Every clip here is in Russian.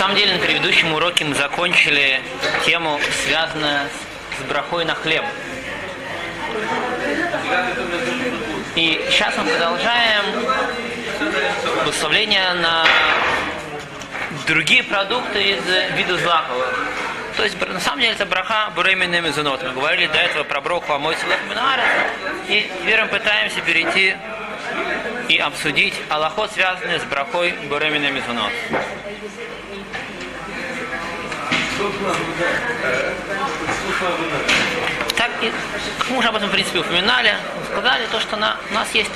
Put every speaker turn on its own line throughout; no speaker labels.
самом деле на предыдущем уроке мы закончили тему, связанную с брахой на хлеб. И сейчас мы продолжаем выставление на другие продукты из вида злаковых. То есть, на самом деле, это браха буременный мезонот. Мы говорили до этого про броху Амой Салах И теперь мы пытаемся перейти и обсудить аллахот, связанный с брахой буременный мезонот. Так, и, мы уже об этом, в принципе, упоминали, сказали то, что на, у нас есть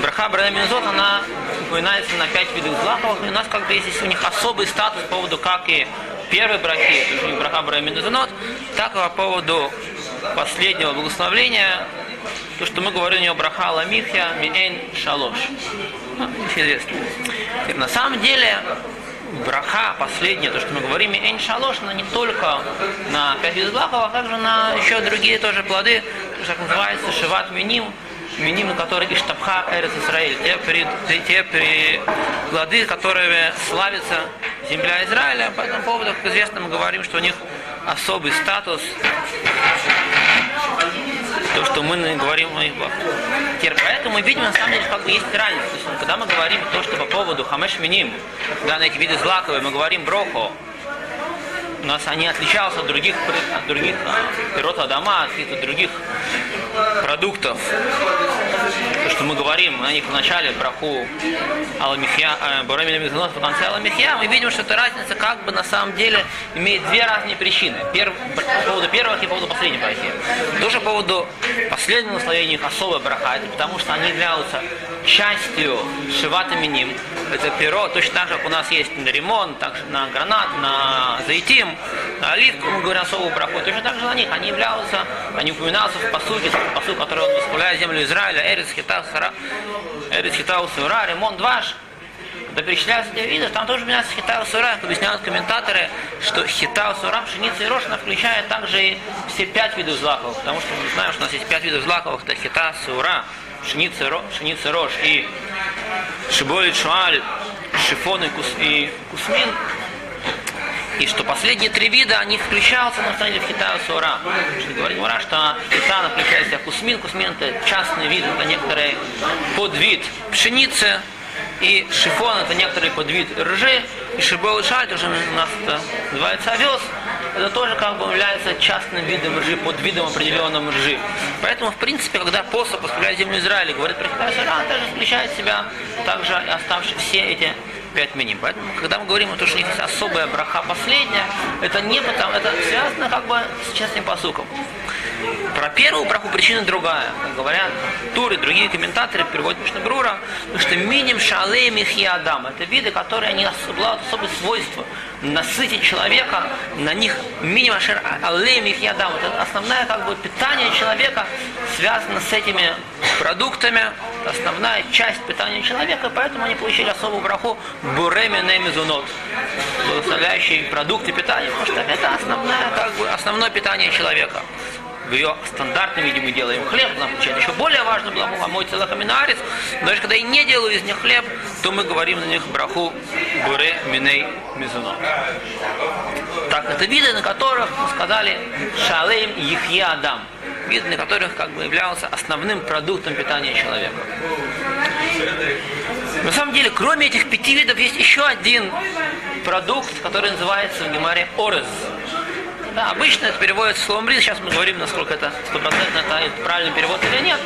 браха Бранаминзот, она упоминается на пять видов злаковых, и у нас как бы есть у них особый статус по поводу, как и первой брахи, то есть у них браха Бранаминзот, так и по поводу последнего благословления, то, что мы говорим у него браха Ламихя Миэн Шалош. Ну, известно. На самом деле, браха, последнее, то, что мы говорим, Эйн но не только на пять видов а также на еще другие тоже плоды, как называется, Шиват Миним, Миним, которые Иштабха Эрес Израиль, те, при, те при плоды, которыми славится земля Израиля. По этому поводу, как известно, мы говорим, что у них особый статус то, что мы говорим о их Теперь, поэтому мы видим, на самом деле, как бы есть разница. То когда мы говорим то, что по поводу хамеш миним, да, на эти виды злаковые, мы говорим брохо, у нас они отличаются от других, от других пирот Адама, от других продуктов. То, что мы говорим о них в начале, браху Аламихья, э, Борамиля Мизанот, в конце Аламихья, мы видим, что эта разница как бы на самом деле имеет две разные причины. Перв, по поводу первых и по поводу последней брахи. Тоже по поводу последнего наслоения их особая браха, это потому что они являются частью Шивата Миним. Это перо, точно так же, как у нас есть на ремонт, также на гранат, на заитим, на оливку, мы говорим особую браху, точно так же на них. Они являются, они упоминаются в посуке, посуд, который он восхваляет землю Израиля, Эрис Хита, Сара, Эрис Хита, Сура, ремонт Дваш, когда перечисляются эти виды, там тоже упоминается хита сура, как объясняют комментаторы, что хита сура, пшеница и она включает также и все пять видов злаковых, потому что мы знаем, что у нас есть пять видов злаковых, это хита сура, пшеница, пшеница рожь. И шиболит шуаль, шифон и, кус, и кусмин, и что последние три вида, они включаются на самом деле в Хитаю Сура. Говорит Мура, что Хитана включает в себя кусмин. Кусмин это частный вид, это некоторый подвид пшеницы. И шифон это некоторый подвид ржи. И шибол шаль, тоже у нас это называется овес. Это тоже как бы является частным видом ржи, под видом определенным ржи. Поэтому, в принципе, когда посох поставляет землю Израиля, говорит про Хитаю Сура, он также включает в себя также оставшие все эти пять миним. Поэтому, когда мы говорим о том, что есть особая браха последняя, это не потому, это связано как бы с честным посуком. Про первую браху причина другая. Как говорят туры, другие комментаторы переводят Мишнабрура, потому что миним шалеем их и адам. Это виды, которые они обладают особые свойства. Насытить человека, на них миним шер алеем их и адам. Это основное как бы питание человека связано с этими продуктами, основная часть питания человека, поэтому они получили особую браху буреми немизунот, благословляющие продукты питания, потому что это основное, как бы, основное питание человека ее стандартном виде мы делаем хлеб, нам еще более важно было мой целахаминарец. Даже когда я не делаю из них хлеб, то мы говорим на них браху буре миней мизуно. Так, это виды, на которых мы сказали шалеем ихье адам. Виды, на которых как бы являлся основным продуктом питания человека. На самом деле, кроме этих пяти видов, есть еще один продукт, который называется в Гемаре орез. Да, обычно это переводится словом бриз. Сейчас мы говорим, насколько это стопроцентно это правильный перевод или нет.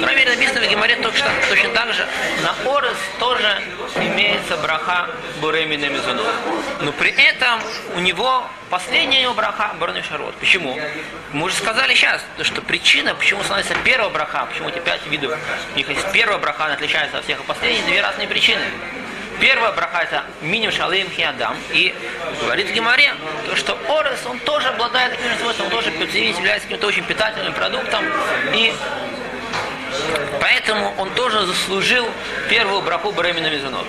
Мере, написано в Геморе точно, точно так же. На Орес тоже имеется браха Буремина Мизуну. Но при этом у него последняя его браха Барный Шарот. Почему? Мы уже сказали сейчас, что причина, почему становится первая браха, почему эти пять видов, у них есть первая браха, она отличается от всех, а последние две разные причины. Первая браха это миним шалим хиадам. И говорит в то, что орес, он тоже обладает таким свойством, он тоже является каким-то очень питательным продуктом. И поэтому он тоже заслужил первую браху Бремена Мизанот.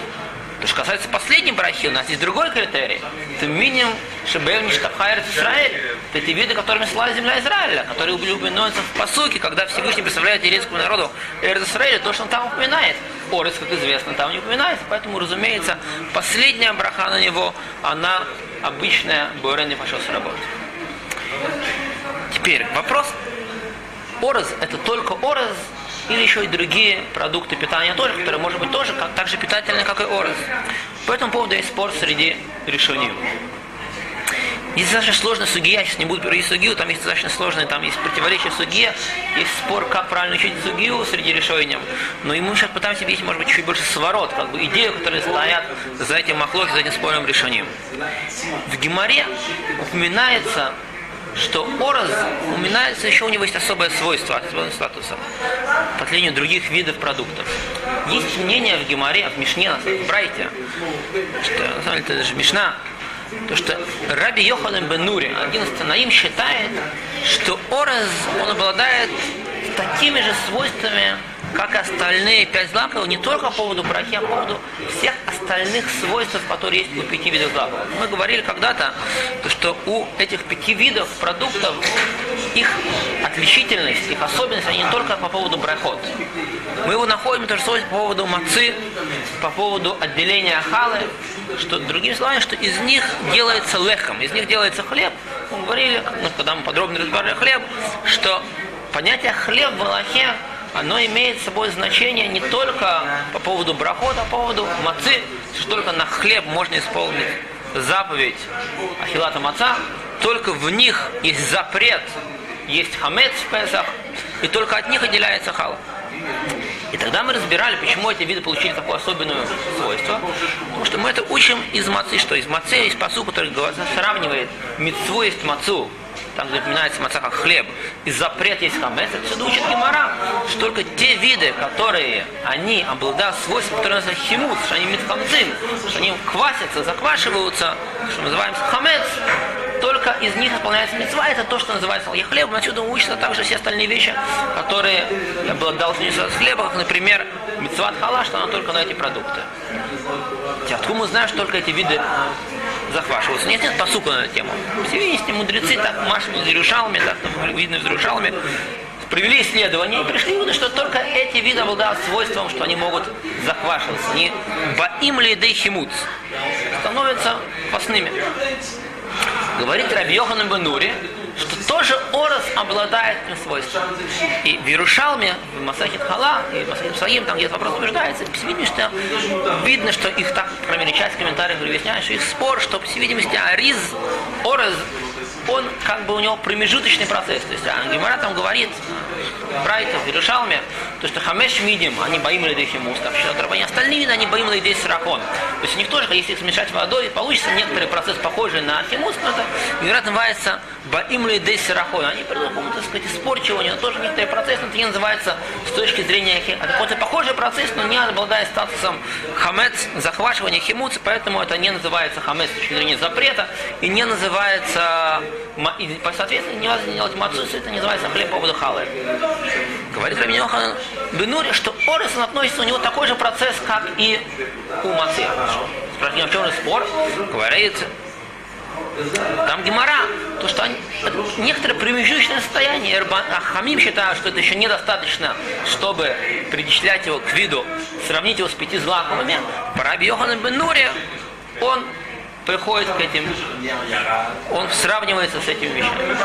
То, что касается последней брахи, у нас есть другой критерий. Это минимум Шебель Ништабхайрец Израиль. это те виды, которыми слала земля Израиля, которые упоминаются в посуке, когда Всевышний представляет еврейскому народу Эрз Израиля, то, что он там упоминает. Орес, как известно, там не упоминается, поэтому, разумеется, последняя браха на него, она обычная, Борен не пошел с работы. Теперь вопрос. Орез – это только орез или еще и другие продукты питания тоже, которые, может быть, тоже как, так же питательны, как и орез. По этому поводу есть спор среди решений. Есть достаточно сложная судья, я сейчас не буду переводить судью, там есть достаточно сложные, там есть противоречия судье, есть спор, как правильно учить судью среди решений. Но ему сейчас пытаемся видеть, может быть, чуть больше сворот, как бы идею, которые стоят за этим махлохи, за этим спорным решением. В Геморе упоминается что ораз упоминается, еще у него есть особое свойство, особенное статуса, по отличию других видов продуктов. Есть мнение в Геморе, в Мишне, в Брайте, что, на самом деле, это же Мишна, то что Раби Йоханан бен Нури, один из Танаим, считает, что ораз, он обладает такими же свойствами, как и остальные пять злаков, не только по поводу брахи, а по поводу всех остальных свойств, которые есть у пяти видов злаков. Мы говорили когда-то, что у этих пяти видов продуктов их отличительность, их особенность, они не только по поводу брахот. Мы его находим тоже по поводу мацы, по поводу отделения халы, что другими словами, что из них делается лехом, из них делается хлеб. Мы говорили, ну, когда мы подробно разбирали хлеб, что понятие хлеб в Аллахе оно имеет собой значение не только по поводу брахода, а по поводу мацы, что только на хлеб можно исполнить заповедь Ахилата Маца, только в них есть запрет, есть хамец в Песах, и только от них отделяется хала. И тогда мы разбирали, почему эти виды получили такое особенное свойство. Потому что мы это учим из мацы, что из мацы есть посу, который сравнивает мецву есть мацу, там, упоминается маца как хлеб, и запрет есть хамец, это все учит Гемора, что только те виды, которые они обладают свойством, которые называются химус, что они митхамцин, что они квасятся, заквашиваются, что называемся хамец, только из них исполняется мецва, это то, что называется хлебом. Отсюда учатся также все остальные вещи, которые я с хлеба, как, например, мецва хала, что она только на эти продукты. Откуда мы знаем, что только эти виды захвашиваются? Нет, нет посука на эту тему. Все есть мудрецы, так машут зерушалами, так там, видно зерушалами, провели исследования и пришли выводы, что только эти виды обладают свойством, что они могут захвашиваться. Не баим ли химуц становятся постными. Говорит Раби Йохан Бенури, что тоже Орос обладает этим свойством. И в Иерушалме, в Масахит Хала, и в Масахит Саим, там где-то вопрос обсуждается, по всей видимости, видно, что их так, по мере, часть комментариев объясняет, что их спор, что, по всей видимости, Ариз, Орос он как бы у него промежуточный процесс. То есть а, Гемора там говорит, Брайта в Иерушалме, то что Хамеш Мидим, они боим ли Химус, там рабани, остальные виды, они боим ли Срахон. То есть у них тоже, если их смешать водой, получится некоторый процесс, похожий на Химус, но это, вероятно, называется боим ли Срахон. Они придут к какому-то, так сказать, испорчиванию, тоже некоторый процесс, но это не называется с точки зрения это какой-то похожий процесс, но не обладает статусом Хамец, захвачивания Химуца, поэтому это не называется Хамец с точки зрения запрета, и не называется и, соответственно, не важно делать мацу, это не называется хлеб по поводу халы. Говорит Раби Йохан Бенури, что орес относится у него такой же процесс, как и у мацы. Спрашиваем, в чем же спор? Говорит, там гемора, то что они, некоторое промежуточное состояние. А Хамим считают, что это еще недостаточно, чтобы причислять его к виду, сравнить его с пяти злаковыми. Раби Йохан Бенури, он приходит к этим, он сравнивается с этими вещами.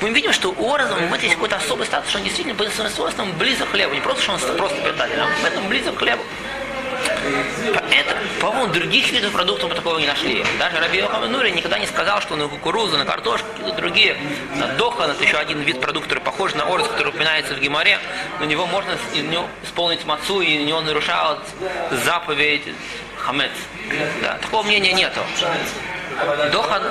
Мы видим, что у Ораза в есть какой-то особый статус, что он действительно по своим свойствам близок к хлебу. Не просто, что он просто питатель, а поэтому близок к хлебу. Поэтому, по-моему, других видов продуктов мы такого не нашли. Даже Раби Йохаманури никогда не сказал, что на кукурузу, на картошку, какие-то другие, на дохан, это еще один вид продукта, который похож на орз, который упоминается в Гимаре, на него можно исполнить мацу, и него нарушают заповедь хамец. Да, такого мнения нету. Дохан...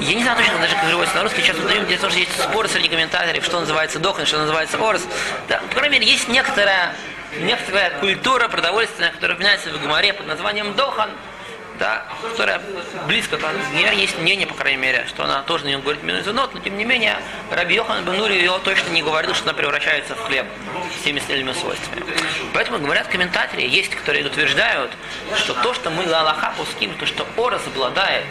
Я не знаю точно, даже как переводится на русский, сейчас узнаем, где тоже есть споры среди комментаторов, что называется дохан, что называется орс. Да, по крайней мере, есть некоторая, некоторая культура продовольственная, которая упоминается в Гумаре под названием дохан, да, которая близко Гер есть мнение, по крайней мере, что она тоже на нем говорит минус нот, но тем не менее Раби Йохан Бенури ее точно не говорил, что она превращается в хлеб всеми остальными свойствами. Поэтому говорят комментаторы, есть, которые утверждают, что то, что мы Аллаха пуским, то, что Орос обладает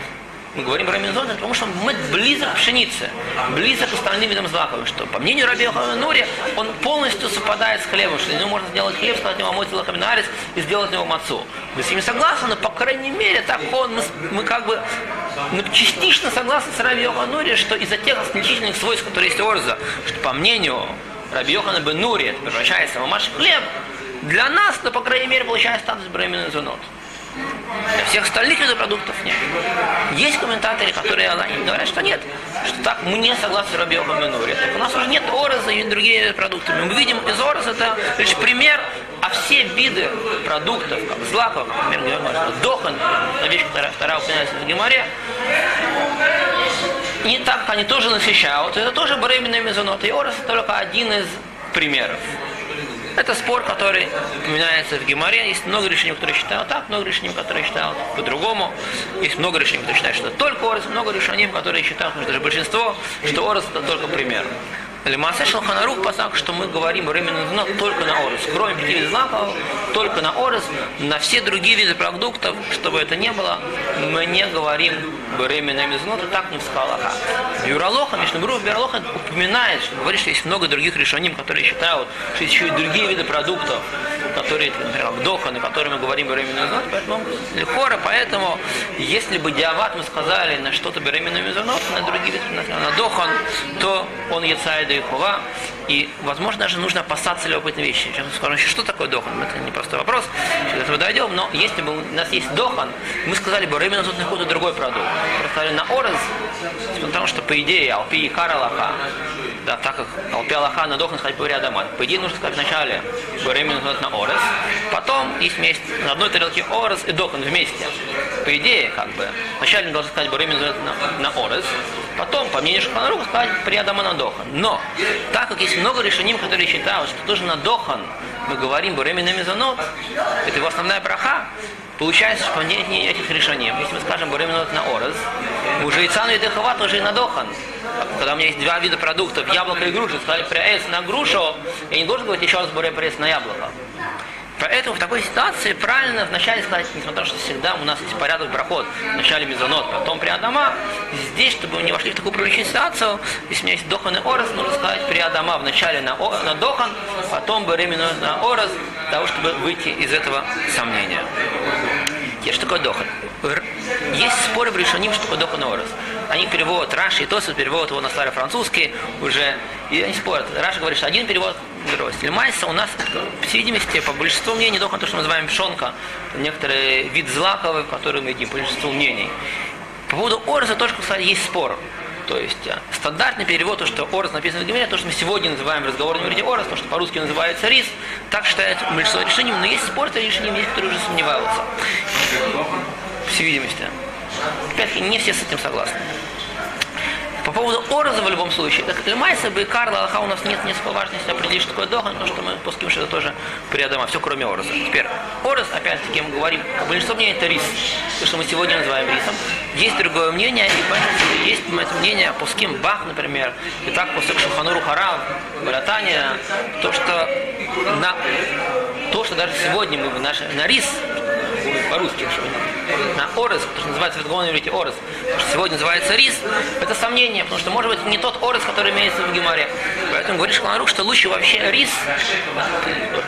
мы говорим про Минзон, потому что мы близок к пшенице, близок к остальным видам злаков, что по мнению Раби Нури, он полностью совпадает с хлебом, что из него можно сделать хлеб, сказать него мой лахаминарис и сделать него мацу. Мы с ним согласны, но по крайней мере так он, мы, мы как бы ну, частично согласны с Раби Нури, что из-за тех исключительных свойств, которые есть у Орза, что по мнению Раби Йохана бен Нури, это превращается в хлеб, для нас, то, по крайней мере, получается статус беременный зонот. Для всех остальных видов продуктов нет. Есть комментаторы, которые говорят, что нет, что так мы не согласны с Раби Минури. У нас уже нет ороза и другие продукты. Мы видим из ороза это лишь пример, а все виды продуктов, как злаков, например, дохан, вещь, которая вторая упоминается в Геморе, не так они тоже насыщают. Это тоже беременные мезоноты. И орос только один из примеров. Это спор, который упоминается в Геморе. Есть много решений, которые считают так, много решений, которые считают по-другому. Есть много решений, которые считают, что только орос, много решений, которые считают, что даже большинство, что орос это только пример. Лемасе Шелханарух пасак, что мы говорим временно знак только на орес. Кроме пяти знаков, только на орес, на все другие виды продуктов, чтобы это не было, мы не говорим временно знак, так не в скалаха. Юралоха, Мишнабру Бюралоха упоминает, что говорит, что есть много других решений, которые считают, что есть еще и другие виды продуктов, которые, например, вдоха, на которые мы говорим беременную знак, поэтому лихора, поэтому, если бы диават мы сказали на что-то беременную мезонот, на другие виды, на, на дохан, то он яцайда и хува, и, возможно, даже нужно опасаться любопытной вещи. Сейчас мы скажем, что такое дохан, это не простой вопрос, сейчас этого дойдем, но если бы у нас есть дохан, мы сказали бы, беременную тут какой-то другой продукт. Сказали на орез, потому что, по идее, алпи и каралаха, да, так как Алпи Аллаха на Дохан сказать по рядом. По идее нужно сказать вначале Беремин на Орес, потом есть вместе на одной тарелке Орес и Дохан вместе. По идее, как бы, вначале должен сказать Беремин на, на Орес, потом, по мнению Шуханаруха, сказать при на Дохан. Но, так как есть много решений, которые считают, что тоже на Дохан мы говорим Беремин на Мезонот, это его основная браха, Получается, что нет этих решений. Если мы скажем Буреминот на Ораз, уже и Цану и Дехава тоже и на Дохан. Когда у меня есть два вида продуктов, яблоко и груша, сказали пресс на грушу, я не должен говорить еще раз буре пресс на яблоко. Поэтому в такой ситуации правильно вначале сказать, несмотря на то, что всегда у нас есть порядок проход, вначале мезонот, потом при Адама, здесь, чтобы не вошли в такую привлеченную ситуацию, если у меня есть дохан и ораз, нужно сказать при Адама вначале на, на дохан, потом беременную на ораз, для того, чтобы выйти из этого сомнения. Теперь, что такое дохан? Есть споры в решении, что такое дохан и ораз. Они переводят Раши и Тосус переводят его на старый французский уже, и они спорят. Раши говорит, что один перевод другой. Майса у нас, по всей видимости, по большинству мнений, дохан то, что мы называем пшонка, некоторый вид злаковый, который мы едим, по большинству мнений. По поводу орза тоже, кстати, есть спор. То есть э, стандартный перевод, то, что орз написано в Гимере, то, что мы сегодня называем в разговорном иврите орз, то, что по-русски называется рис, так считает большинство решений, но есть спор, это решением есть, которые уже сомневаются. По всей видимости. Опять-таки, не все с этим согласны. По поводу Ороза в любом случае, так Лемайса бы Карла Аллаха у нас нет несколько важности определить, что такое Дохан, потому что мы пуским, что это тоже приадама, все кроме Ороза. Теперь, Ороз, опять-таки, мы говорим, большинство мнений это рис, то, что мы сегодня называем рисом. Есть другое мнение, и поэтому есть это мнение Пуским Бах, например, и так после Шухануру Харав, Братания, то, что на то, что даже сегодня мы наш, на рис, по-русски, на орес, то, что называется в разговорном иврите орес, что сегодня называется рис, это сомнение, потому что может быть не тот орес, который имеется в Геморе. Поэтому говорит Шкланарух, что лучше вообще рис,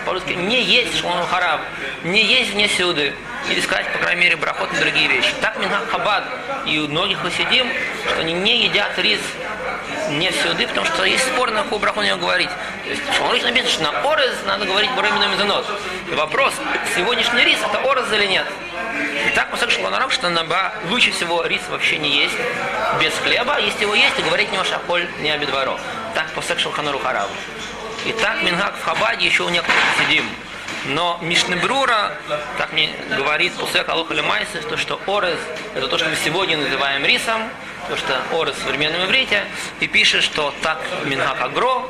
по-русски, не есть Шклану Харав, не есть вне сюды, или сказать, по крайней мере, брахот на другие вещи. Так Минхак Хабад и у многих хасидим, что они не едят рис не сюды, потому что есть спор, на какую браху не говорить. То есть, Шмалыч написано, что на орез надо говорить Буремину Мизанот. Вопрос, сегодняшний рис это орез или нет? И так Масак Шаланарам, что на ба лучше всего рис вообще не есть без хлеба. Если его есть, то говорить не шахоль, не обидваро. Так Масак Шалханару Харав. И так Мингак в Хабаде еще у некоторых сидим. Но Мишнебрура, так мне говорит Пусек Алоха Лемайсис, то, что Орез, это то, что мы сегодня называем рисом, то, что Орез в современном иврите, и пишет, что так Мингак Агро,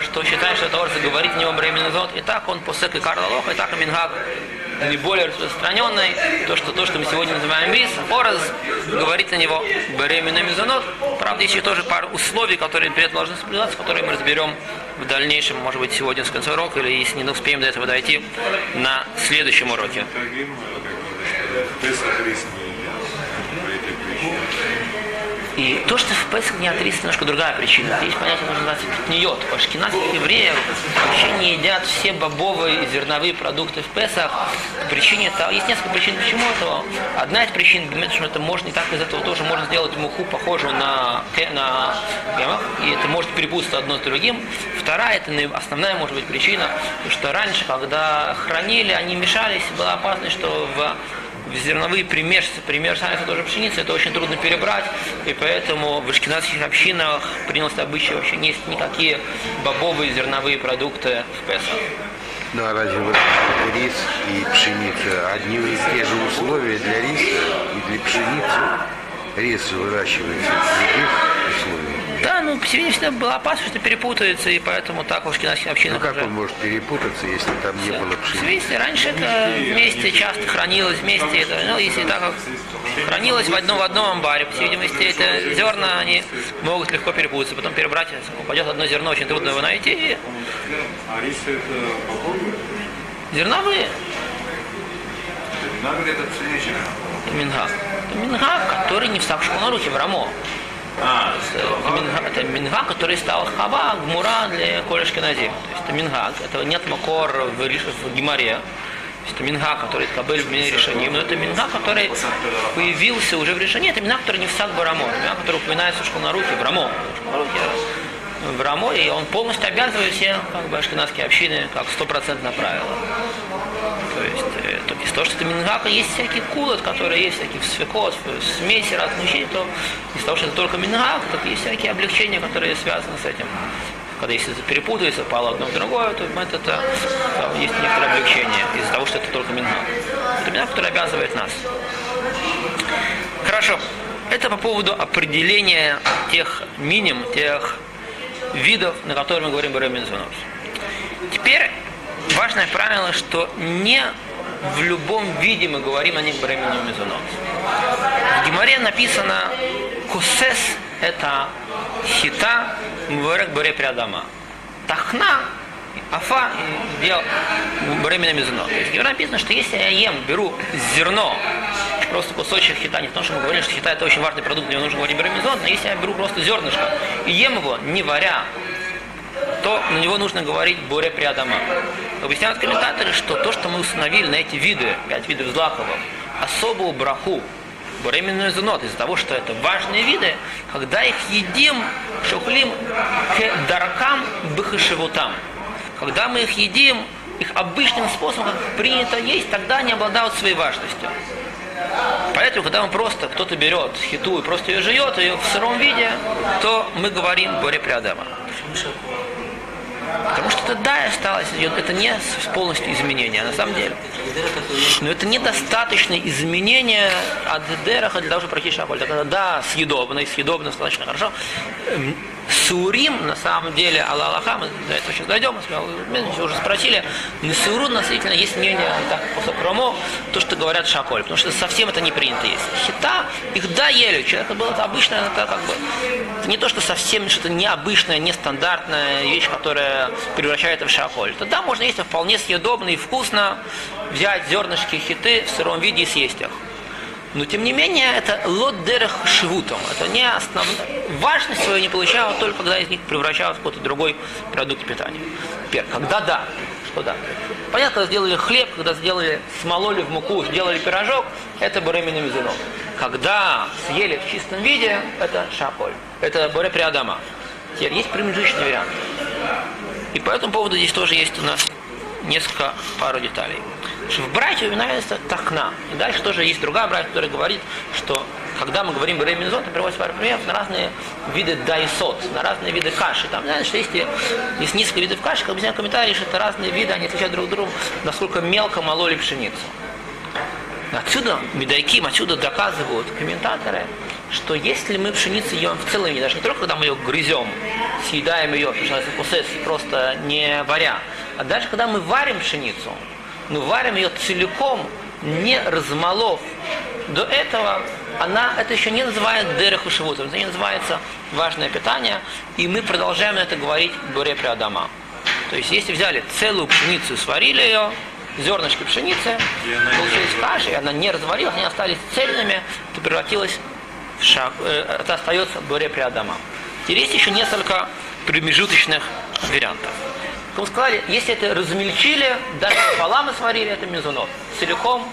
что считает, что это Орез говорит в него временный зод, и так он Пусек и Карл Алоха, и так и Мингак наиболее распространенной, то, что то, что мы сегодня называем рис, ораз, говорит на него беременный мезонот. Правда, еще тоже пару условий, которые перед должны соблюдаться, которые мы разберем в дальнейшем, может быть, сегодня с конца урока, или если не успеем до этого дойти, на следующем уроке. И то, что в Песах не отрисовано, немножко другая причина. Есть понятие, можно называется пятниот. У ашкенадских евреев вообще не едят все бобовые и зерновые продукты в Песах. Причине того, есть несколько причин, почему этого. Одна из причин, что это можно, и так из этого тоже можно сделать муху, похожую на, на и это может перепутаться одно с другим. Вторая, это основная может быть причина, что раньше, когда хранили, они мешались, была опасность, что в зерновые примешиваются, примешиваются тоже пшеница, это очень трудно перебрать, и поэтому в ашкенадских общинах принялось обычай вообще не есть никакие бобовые зерновые продукты в Песах.
Ну а разве вот рис и пшеница одни и те же условия для риса и для пшеницы? Рис выращивается в других условиях.
Ну, всегда была опасность, что перепутается, и поэтому так уж киновских общинах
Ну как
уже.
он может перепутаться, если там не было пшеницы?
Свисти, раньше это вместе часто хранилось, вместе это, ну, если так как хранилось в одном в одном амбаре, по всей видимости, это зерна, они могут легко перепутаться, потом перебрать, упадет одно зерно, очень трудно его найти,
А
зерновые,
Виноград это
минга. Минга, который не встал в школу на руки, в рамо.
А,
Это минга, который стал хава, гмура для колешки назим. То есть это минга, этого нет макор в, в есть это минга, который кабель в решении. Но это минга, который появился уже в решении. Это минга, который не в сад барамо. Минга, который упоминается в школнарухе, в рамо. Школнарухе, в рамо, и он полностью обязывает все как бы, ашкенадские общины как стопроцентное правило. То есть, э, то из того, что это мингака, есть всякие кулот, которые есть всякие свекот, смеси разных вещей, то из того, что это только мингак, так есть всякие облегчения, которые связаны с этим. Когда если это перепутается, пало одно в другое, то это, это э, есть некоторое облегчение из-за того, что это только мингак. Это мингак, который обязывает нас. Хорошо. Это по поводу определения тех миним, тех видов, на которые мы говорим Беремин Звонос. Теперь важное правило, что не в любом виде мы говорим о них Беремину Мизунот. В Гимаре написано Кусес – это хита Мверек Бере Приадама. Тахна Афа дел Беремина Мизунот. То есть в Гимаре написано, что если я ем, беру зерно, просто кусочек хита, не потому что мы говорили, что хита это очень важный продукт, него нужно говорить Беремизон, но если я беру просто зернышко и ем его, не варя, то на него нужно говорить Боре Приадама. Объясняют комментаторы, что то, что мы установили на эти виды, пять видов злаковых, особую браху, Буременную зунот, из-за того, что это важные виды, когда их едим, шухлим к даркам быхашевутам. Когда мы их едим, их обычным способом, как принято есть, тогда они обладают своей важностью. Поэтому, когда мы просто, кто-то берет хиту и просто ее жует, ее в сыром виде, то мы говорим Боре Приадама. Потому что это да, осталось, это не полностью изменение, на самом деле. Но это недостаточное изменение от дераха для того, чтобы пройти это да, съедобно, и съедобно достаточно хорошо. Сурим, на самом деле, Аллаха, мы до этого сейчас дойдем, мы уже спросили, на Суру действительно есть мнение, так, после промо, то, что говорят шаколь, потому что совсем это не принято есть. Хита, их да ели, человек было это обычное, это как бы, это не то, что совсем что-то необычное, нестандартная вещь, которая превращает в шаколь. Тогда можно есть вполне съедобно и вкусно, взять зернышки хиты в сыром виде и съесть их. Но тем не менее, это лот-дерех шивутом. Это не основная... Важность свою не получают только когда из них превращают в какой-то другой продукт питания. Теперь, когда да, что да. Понятно, когда сделали хлеб, когда сделали, смололи в муку, сделали пирожок, это буремина мизунок. Когда съели в чистом виде, это шаколь. Это буре приадама. Теперь есть промежуточный вариант. И по этому поводу здесь тоже есть у нас несколько пару деталей. Что в брате упоминается тахна. И дальше тоже есть другая братья, которая говорит, что когда мы говорим бреминзот, то приводится пару примеров на разные виды дайсот, на разные виды каши. Там, знаешь, что есть, есть несколько видов каши, как объясняют комментарии, что это разные виды, они отличают друг друга, насколько мелко мололи пшеницу. Отсюда, медайким, отсюда доказывают комментаторы, что если мы пшеницу ем в целом, даже не только когда мы ее грызем, съедаем ее, просто не варя, а даже когда мы варим пшеницу, мы варим ее целиком, не размолов. До этого она, это еще не называется дереху шивутом, это не называется важное питание, и мы продолжаем это говорить в Боре Приадама. То есть, если взяли целую пшеницу, сварили ее, зернышки пшеницы, получились каши, и она не разварилась, они остались цельными, то превратилась шаг, э, это остается Боре Приадама. Теперь есть еще несколько промежуточных вариантов. Мы сказали, если это размельчили, даже пополам и сварили, это мезунот. Целиком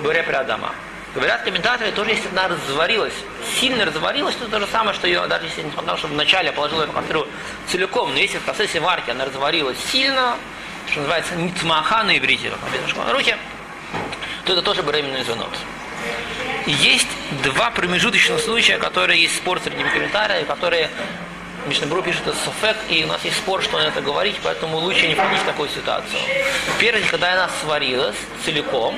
Боре Приадама. Говорят комментаторы, тоже если она разварилась, сильно разварилась, то то же самое, что ее, даже если на то, что вначале я положил ее в кастрюлю целиком, но если в процессе варки она разварилась сильно, что называется нитмаха на иврите, как на руке, то это тоже беременный звонок. Есть два промежуточных случая, которые есть спор среди комментариев, которые Мишнабру пишет это софек, и у нас есть спор, что он это говорить, поэтому лучше не входить в такую ситуацию. Первый, когда она сварилась целиком,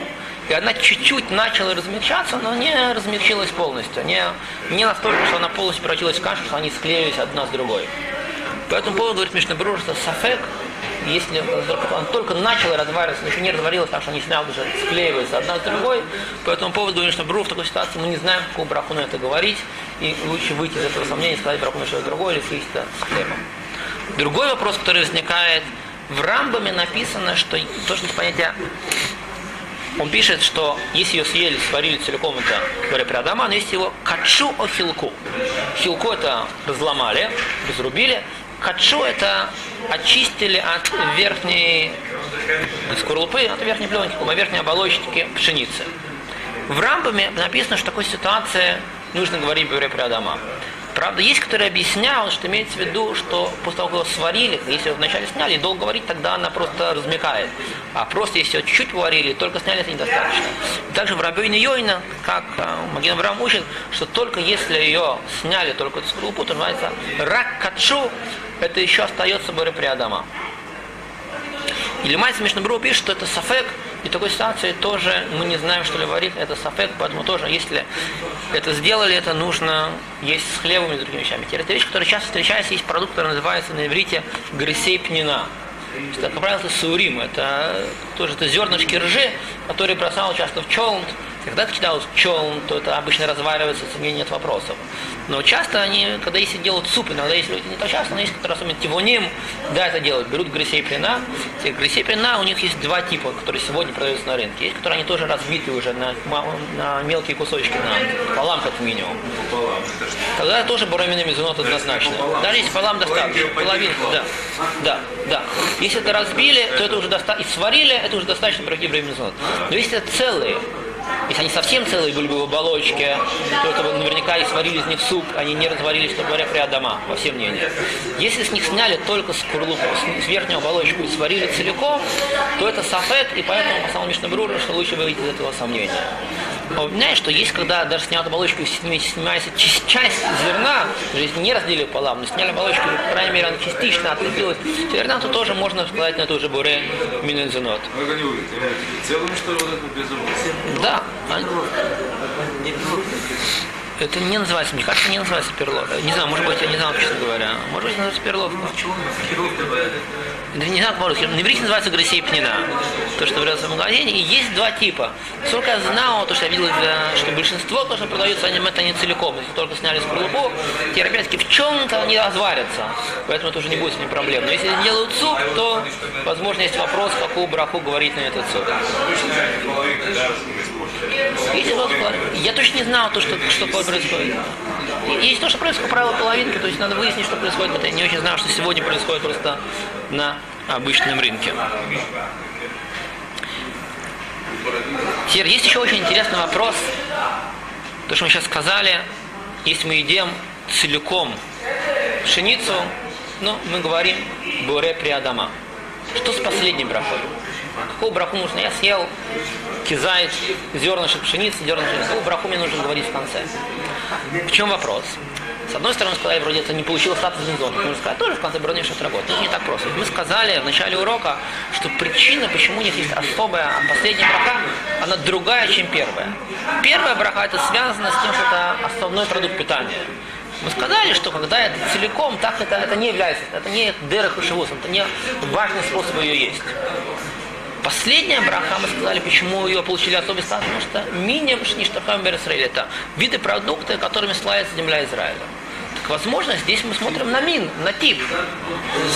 и она чуть-чуть начала размягчаться, но не размягчилась полностью. Не, не настолько, что она полностью превратилась в кашу, что они склеились одна с другой. По этому поводу говорит Мишнабру, что сафек, если она только начала развариваться, но еще не разварилась, так что они снял уже склеиваются одна с другой. По этому поводу говорит Мишнабру, в такой ситуации мы не знаем, какую браху на это говорить, и лучше выйти из этого сомнения и сказать браху на что-то другое, или съесть это с хлебом. Другой вопрос, который возникает, в Рамбаме написано, что тоже есть понятие он пишет, что если ее съели, сварили целиком, это говоря про Адама, но если его качу о хилку. Хилку это разломали, разрубили. Качу это очистили от верхней скорлупы, от верхней пленки, от верхней оболочки пшеницы. В Рамбаме написано, что такой ситуации нужно говорить про Адама. Правда, есть, которые объясняют, что имеется в виду, что после того, как его сварили, если его вначале сняли, долго варить, тогда она просто размекает. А просто если ее чуть-чуть варили, только сняли, это недостаточно. И также в Рабейна Йойна, как э, Маген Авраам учит, что только если ее сняли, только эту скорлупу, то называется рак качу, это еще остается Боре Приадама. Или Майс Мишнабру пишет, что это сафек, и такой ситуации тоже мы не знаем, что ли варит, это сафек, поэтому тоже, если это сделали, это нужно есть с хлебом и другими вещами. Это вещь, которая часто встречается, есть продукт, который называется на иврите грисей пнина. Как правило, это саурим, это тоже это зернышки ржи, которые бросал часто в челн, когда кидал челн, то это обычно разваривается, мне нет вопросов. Но часто они, когда если делают суп, иногда есть люди не то часто, но есть, которые особенно тивоним, да, это делают. Берут грисей плена. Те грисей плена, у них есть два типа, которые сегодня продаются на рынке. Есть, которые они тоже разбиты уже на, на мелкие кусочки, на полам как минимум. Тогда тоже бурамина мезонот однозначно. Даже если полам достаточно, половинку, да. Да, да. Если это разбили, то это уже достаточно. И сварили, это уже достаточно пройти мезонот. Но если это целые, если они совсем целые были бы в оболочке, то это бы наверняка и сварили из них суп, они не разварились, что говоря, при Адама, во всем мнении. Если с них сняли только скорлупу, с верхнюю оболочку и сварили целиком, то это сафет, и поэтому по самому Мишнабруру, что лучше выйти из этого сомнения. Упоминаю, что есть, когда даже снял оболочку, снимается часть зерна, если не разделили пополам, но сняли оболочку, по крайней мере, она частично отлепилась, зерна, то тоже можно сказать на ту же буре минензенот.
Целым, что ли, вот это без
Да. Это не называется, мне кажется, не называется перловка. Не знаю, может быть, я не знаю, честно говоря. Может быть, называется перловка. Это не знаю, может быть. На иврите называется гресей пнина. То, что продается в магазине. И есть два типа. Сколько я знал, то, что я видел, что большинство, то, что продается, они это не целиком. Если только сняли скорлупу, теперь опять-таки в чем-то они разварятся. Поэтому это уже не будет с ним проблем. Но если делают суп, то, возможно, есть вопрос, какую браху говорить на этот суп. Если я точно не знал то, что, что происходит. Есть то, что происходит правило половинки, то есть надо выяснить, что происходит. Это я не очень знал, что сегодня происходит просто на обычном рынке. Теперь есть еще очень интересный вопрос. То, что мы сейчас сказали, если мы едим целиком пшеницу, ну, мы говорим буре приадама. Что с последним брахой? Какую браху нужно? Я съел кизайт, зернышек пшеницы, зернышек. Какую браху мне нужно говорить в конце? В чем вопрос? С одной стороны, сказали, вроде это не получилось статус бензон. Нужно сказать, тоже в конце брони что работает. Это не так просто. Мы сказали в начале урока, что причина, почему у них есть особая, а последняя браха, она другая, чем первая. Первая браха это связано с тем, что это основной продукт питания. Мы сказали, что когда это целиком, так это, это не является, это не дерах и это не важный способ ее есть. Последняя браха, мы сказали, почему ее получили особый статус, потому что миним шништахам Израиль это виды продукта, которыми славится земля Израиля. Так возможно, здесь мы смотрим на мин, на тип.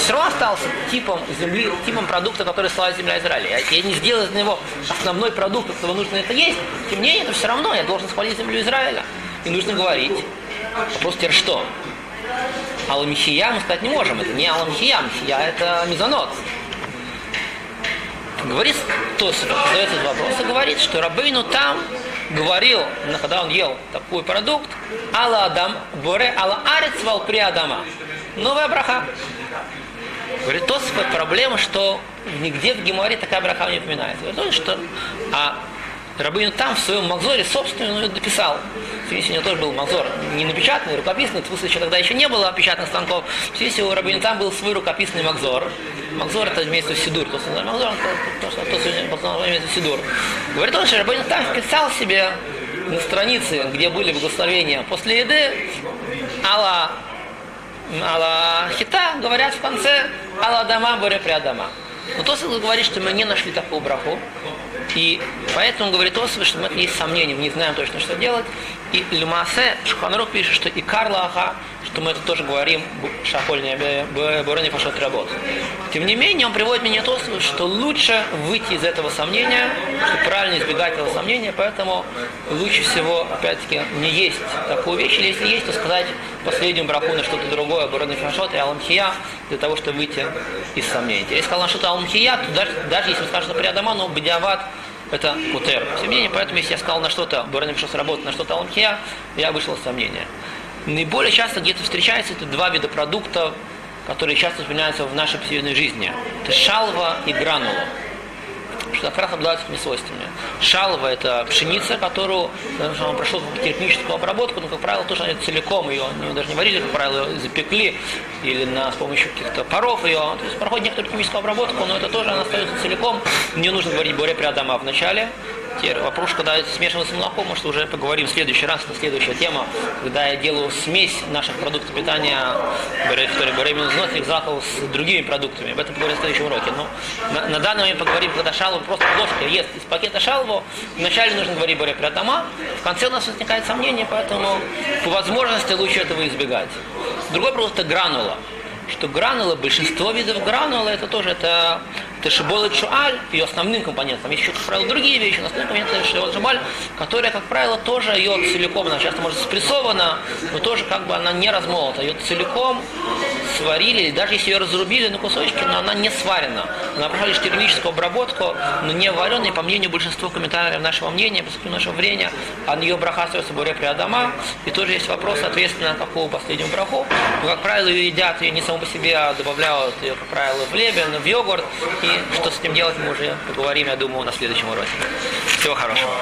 Все равно остался типом земли, типом продукта, который славит земля Израиля. Я не сделал из него основной продукт, которого нужно это есть, тем не менее, это все равно, я должен спалить землю Израиля. и нужно говорить. Вопрос теперь что? Аламихия мы сказать не можем. Это не Аламихия, Михия это мезонот. Говорит, то задает этот вопрос и говорит, что Рабейну там говорил, когда он ел такой продукт, Алла Адам, Боре, Алла Арец вал при Адама. Новая браха. Говорит, то проблема, что нигде в Геморе такая браха не упоминается. Говорит, что а Рабын там в своем Махзоре собственно дописал. Здесь у него тоже был Махзор не напечатанный, рукописный, в еще тогда еще не было печатных станков. Здесь у Рабын там был свой рукописный Махзор. Махзор это имеется в Сидур, то, что Махзор, то, что то, что имеется в Сидур. Говорит он, что Рабын там вписал себе на странице, где были благословения после еды, Алла Алла Хита говорят в конце Алла Дама Боре Приадама. Но Тосфот говорит, что мы не нашли такую браху. И поэтому говорит Тосфот, что мы есть сомнения, мы не знаем точно, что делать. И Лемасе Шуханрух пишет, что и Карла Аха, что мы это тоже говорим, шахольня Бурони Пашот работ. Тем не менее, он приводит меня то, что лучше выйти из этого сомнения, что правильно избегать этого сомнения, поэтому лучше всего, опять-таки, не есть такую вещь, или если есть, то сказать последнюю браху на что-то другое, Бурони Пашот и Аламхия, для того, чтобы выйти из сомнений. Если сказал на что-то Аламхия, то даже, даже если скажет, что Приадама, но Бадиават это Кутер. Менее, поэтому если я сказал на что-то, Бураним что сработает на что-то Аламхия, я вышел из сомнения. Наиболее часто где-то встречаются это два вида продуктов, которые часто вспоминаются в нашей повседневной жизни. Это шалва и гранула как раз обладает этими свойствами. Шалва – это пшеница, которую он прошел термическую обработку, но, как правило, тоже они целиком ее, они даже не варили, как правило, ее запекли или на, с помощью каких-то паров ее. То есть проходит некоторую химическую обработку, но это тоже она остается целиком. Не нужно говорить более прямо в начале. Теперь вопрос, когда это смешивается с молоком, может уже поговорим в следующий раз, это следующая тема, когда я делаю смесь наших продуктов питания, которые беременных взнослых заков с другими продуктами. Об этом поговорим в следующем уроке. Но на, на данный момент поговорим, когда шалву просто ложкой ест из пакета шалву, вначале нужно говорить более про дома, в конце у нас возникает сомнение, поэтому по возможности лучше этого избегать. Другой вопрос это гранула что гранула, большинство видов гранула, это тоже это Тешибол и Шуаль, ее основным компонентом. Есть еще, как правило, другие вещи, но основным компонентом Тешибол и Шуаль, которая, как правило, тоже ее целиком, она часто может спрессована, но тоже как бы она не размолота. Ее целиком сварили, даже если ее разрубили на кусочки, но она не сварена. Она прошла лишь термическую обработку, но не вареная, по мнению большинства комментариев нашего мнения, по нашего времени, а ее браха остается буре при Адама. И тоже есть вопрос, соответственно, какого последнего браху. Но, как правило, ее едят ее не само по себе, а добавляют ее, как правило, в лебен, в йогурт. Что с этим делать, мы уже поговорим, я думаю, на следующем уроке. Всего хорошего.